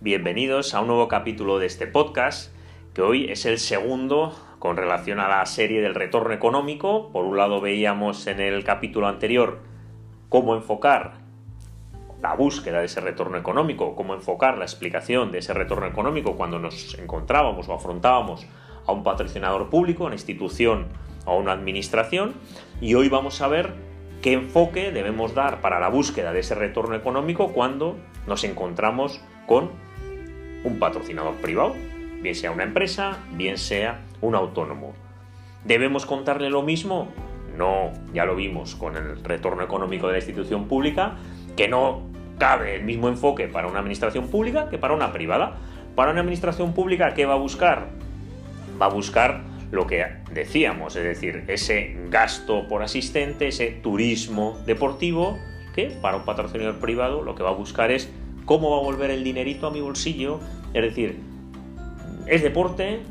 Bienvenidos a un nuevo capítulo de este podcast, que hoy es el segundo con relación a la serie del retorno económico. Por un lado veíamos en el capítulo anterior cómo enfocar la búsqueda de ese retorno económico, cómo enfocar la explicación de ese retorno económico cuando nos encontrábamos o afrontábamos a un patrocinador público, una institución o una administración. Y hoy vamos a ver qué enfoque debemos dar para la búsqueda de ese retorno económico cuando nos encontramos con un patrocinador privado, bien sea una empresa, bien sea un autónomo. ¿Debemos contarle lo mismo? No, ya lo vimos con el retorno económico de la institución pública, que no cabe el mismo enfoque para una administración pública que para una privada. Para una administración pública, ¿qué va a buscar? Va a buscar lo que decíamos, es decir, ese gasto por asistente, ese turismo deportivo, que para un patrocinador privado lo que va a buscar es cómo va a volver el dinerito a mi bolsillo, es decir, es deporte,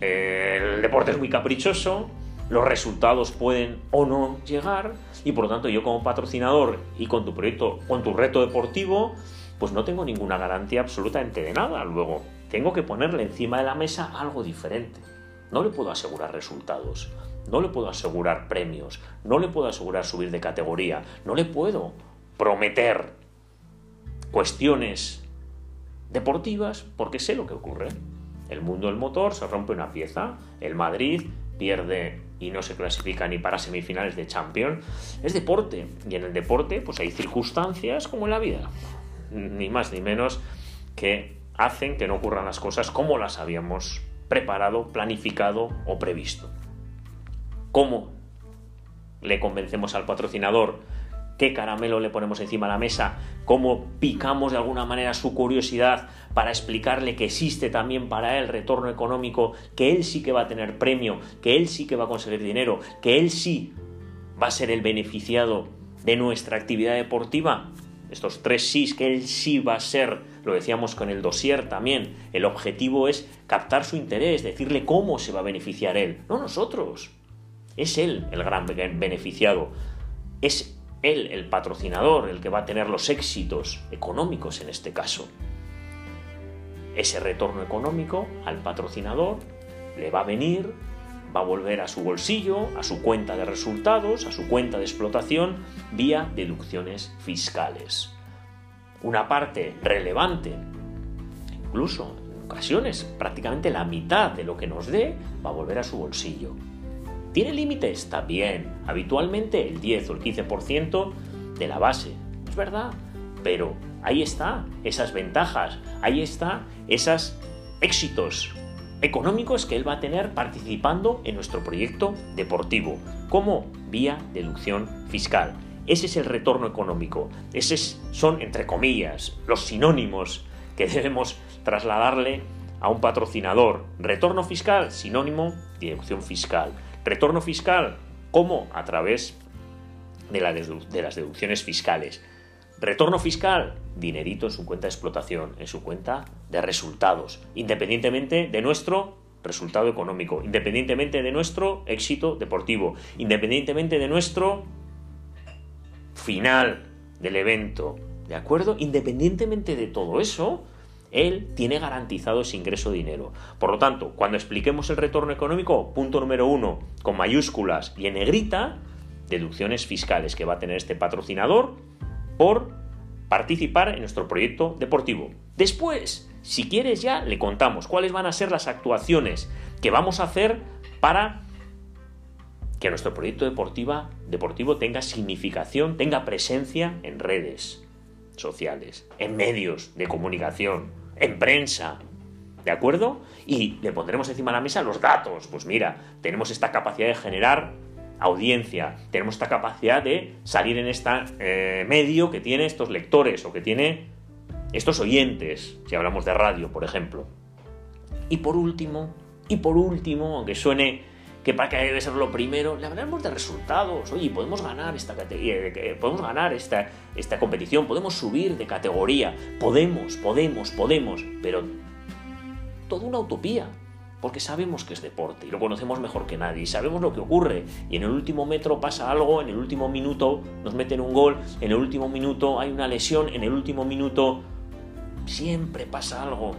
el deporte es muy caprichoso, los resultados pueden o no llegar y por lo tanto yo como patrocinador y con tu proyecto, con tu reto deportivo, pues no tengo ninguna garantía absolutamente de nada. Luego tengo que ponerle encima de la mesa algo diferente. No le puedo asegurar resultados, no le puedo asegurar premios, no le puedo asegurar subir de categoría, no le puedo prometer cuestiones deportivas porque sé lo que ocurre. El mundo del motor se rompe una pieza, el Madrid pierde y no se clasifica ni para semifinales de Champions. Es deporte y en el deporte pues hay circunstancias como en la vida, ni más ni menos que hacen que no ocurran las cosas como las habíamos preparado, planificado o previsto. ¿Cómo le convencemos al patrocinador? ¿Qué caramelo le ponemos encima de la mesa? ¿Cómo picamos de alguna manera su curiosidad para explicarle que existe también para él retorno económico, que él sí que va a tener premio, que él sí que va a conseguir dinero, que él sí va a ser el beneficiado de nuestra actividad deportiva? estos tres sís que él sí va a ser, lo decíamos con el dossier también, el objetivo es captar su interés, decirle cómo se va a beneficiar él, no nosotros. Es él el gran beneficiado, es él el patrocinador, el que va a tener los éxitos económicos en este caso. Ese retorno económico al patrocinador le va a venir va a volver a su bolsillo, a su cuenta de resultados, a su cuenta de explotación, vía deducciones fiscales. Una parte relevante, incluso en ocasiones prácticamente la mitad de lo que nos dé, va a volver a su bolsillo. ¿Tiene límites? También. Habitualmente el 10 o el 15% de la base. Es verdad. Pero ahí está esas ventajas, ahí está esos éxitos económicos que él va a tener participando en nuestro proyecto deportivo, como vía deducción fiscal. Ese es el retorno económico. Esos son, entre comillas, los sinónimos que debemos trasladarle a un patrocinador. Retorno fiscal, sinónimo, deducción fiscal. Retorno fiscal, ¿cómo? A través de, de las deducciones fiscales. Retorno fiscal, dinerito en su cuenta de explotación, en su cuenta de resultados, independientemente de nuestro resultado económico, independientemente de nuestro éxito deportivo, independientemente de nuestro final del evento. ¿De acuerdo? Independientemente de todo eso, él tiene garantizado ese ingreso de dinero. Por lo tanto, cuando expliquemos el retorno económico, punto número uno, con mayúsculas y en negrita, deducciones fiscales que va a tener este patrocinador por participar en nuestro proyecto deportivo. Después, si quieres ya, le contamos cuáles van a ser las actuaciones que vamos a hacer para que nuestro proyecto deportivo tenga significación, tenga presencia en redes sociales, en medios de comunicación, en prensa, ¿de acuerdo? Y le pondremos encima de la mesa los datos. Pues mira, tenemos esta capacidad de generar audiencia, tenemos esta capacidad de salir en este medio que tiene estos lectores o que tiene estos oyentes, si hablamos de radio, por ejemplo. Y por último, y por último, aunque suene que para que debe ser lo primero, le hablaremos de resultados. Oye, podemos ganar esta categoría, podemos ganar esta, esta competición, podemos subir de categoría, podemos, podemos, podemos, pero toda una utopía porque sabemos que es deporte y lo conocemos mejor que nadie y sabemos lo que ocurre y en el último metro pasa algo, en el último minuto nos meten un gol, en el último minuto hay una lesión, en el último minuto siempre pasa algo.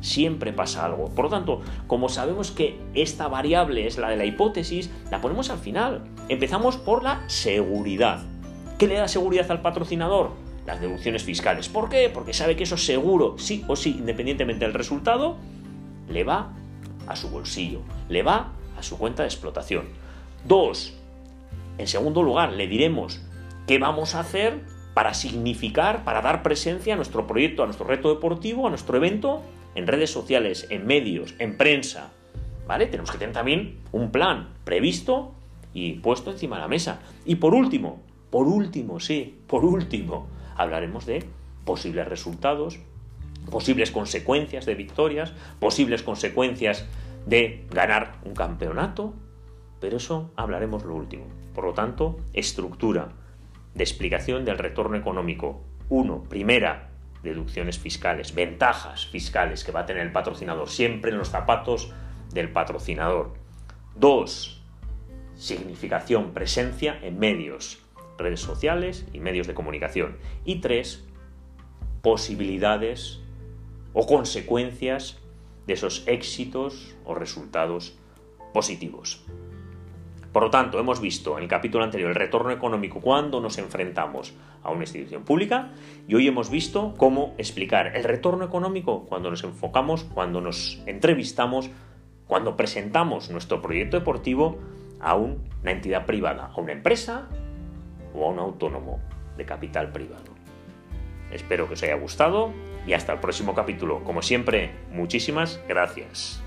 Siempre pasa algo. Por lo tanto, como sabemos que esta variable es la de la hipótesis, la ponemos al final. Empezamos por la seguridad. ¿Qué le da seguridad al patrocinador? Las deducciones fiscales. ¿Por qué? Porque sabe que eso seguro, sí o sí, independientemente del resultado, le va a su bolsillo, le va a su cuenta de explotación. Dos, en segundo lugar, le diremos qué vamos a hacer para significar, para dar presencia a nuestro proyecto, a nuestro reto deportivo, a nuestro evento, en redes sociales, en medios, en prensa. ¿Vale? Tenemos que tener también un plan previsto y puesto encima de la mesa. Y por último, por último, sí, por último, hablaremos de posibles resultados, posibles consecuencias de victorias, posibles consecuencias de ganar un campeonato, pero eso hablaremos lo último. Por lo tanto, estructura de explicación del retorno económico. Uno, primera, deducciones fiscales, ventajas fiscales que va a tener el patrocinador, siempre en los zapatos del patrocinador. Dos, significación, presencia en medios, redes sociales y medios de comunicación. Y tres, posibilidades o consecuencias de esos éxitos o resultados positivos. Por lo tanto, hemos visto en el capítulo anterior el retorno económico cuando nos enfrentamos a una institución pública y hoy hemos visto cómo explicar el retorno económico cuando nos enfocamos, cuando nos entrevistamos, cuando presentamos nuestro proyecto deportivo a una entidad privada, a una empresa o a un autónomo de capital privado. Espero que os haya gustado y hasta el próximo capítulo. Como siempre, muchísimas gracias.